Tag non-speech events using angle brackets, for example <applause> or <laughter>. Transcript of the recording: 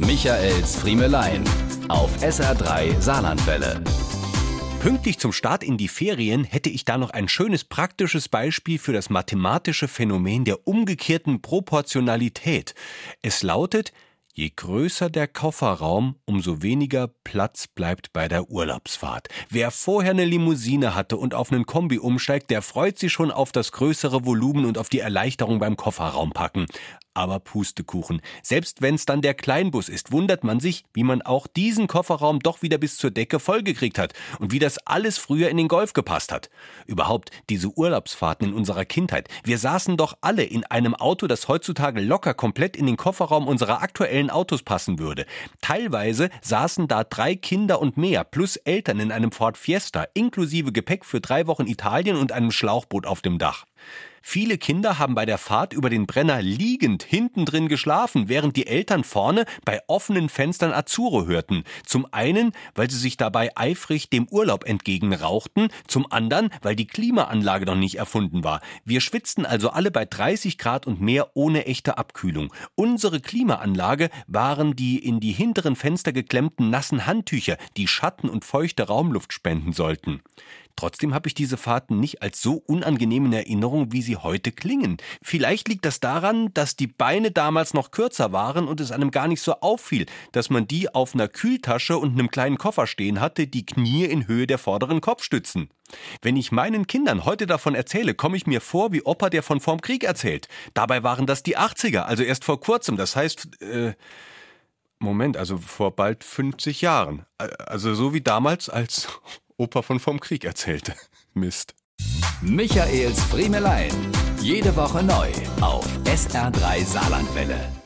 Michaels Friemelein auf SR3 Saarlandwelle. Pünktlich zum Start in die Ferien hätte ich da noch ein schönes praktisches Beispiel für das mathematische Phänomen der umgekehrten Proportionalität. Es lautet, Je größer der Kofferraum, umso weniger Platz bleibt bei der Urlaubsfahrt. Wer vorher eine Limousine hatte und auf einen Kombi umsteigt, der freut sich schon auf das größere Volumen und auf die Erleichterung beim Kofferraumpacken aber Pustekuchen. Selbst wenn's dann der Kleinbus ist, wundert man sich, wie man auch diesen Kofferraum doch wieder bis zur Decke vollgekriegt hat und wie das alles früher in den Golf gepasst hat. Überhaupt diese Urlaubsfahrten in unserer Kindheit. Wir saßen doch alle in einem Auto, das heutzutage locker komplett in den Kofferraum unserer aktuellen Autos passen würde. Teilweise saßen da drei Kinder und mehr plus Eltern in einem Ford Fiesta inklusive Gepäck für drei Wochen Italien und einem Schlauchboot auf dem Dach. Viele Kinder haben bei der Fahrt über den Brenner liegend hinten drin geschlafen, während die Eltern vorne bei offenen Fenstern Azuro hörten. Zum einen, weil sie sich dabei eifrig dem Urlaub entgegenrauchten, zum anderen, weil die Klimaanlage noch nicht erfunden war. Wir schwitzten also alle bei 30 Grad und mehr ohne echte Abkühlung. Unsere Klimaanlage waren die in die hinteren Fenster geklemmten nassen Handtücher, die Schatten und feuchte Raumluft spenden sollten. Trotzdem habe ich diese Fahrten nicht als so unangenehm in Erinnerung, wie sie heute klingen. Vielleicht liegt das daran, dass die Beine damals noch kürzer waren und es einem gar nicht so auffiel, dass man die auf einer Kühltasche und einem kleinen Koffer stehen hatte, die Knie in Höhe der vorderen Kopfstützen. Wenn ich meinen Kindern heute davon erzähle, komme ich mir vor wie Opa, der von vorm Krieg erzählt. Dabei waren das die 80er, also erst vor kurzem. Das heißt, äh, Moment, also vor bald 50 Jahren. Also so wie damals, als Opa von vom Krieg erzählte. <laughs> Mist. Michaels Friemelein. Jede Woche neu auf SR3 Saarlandwelle.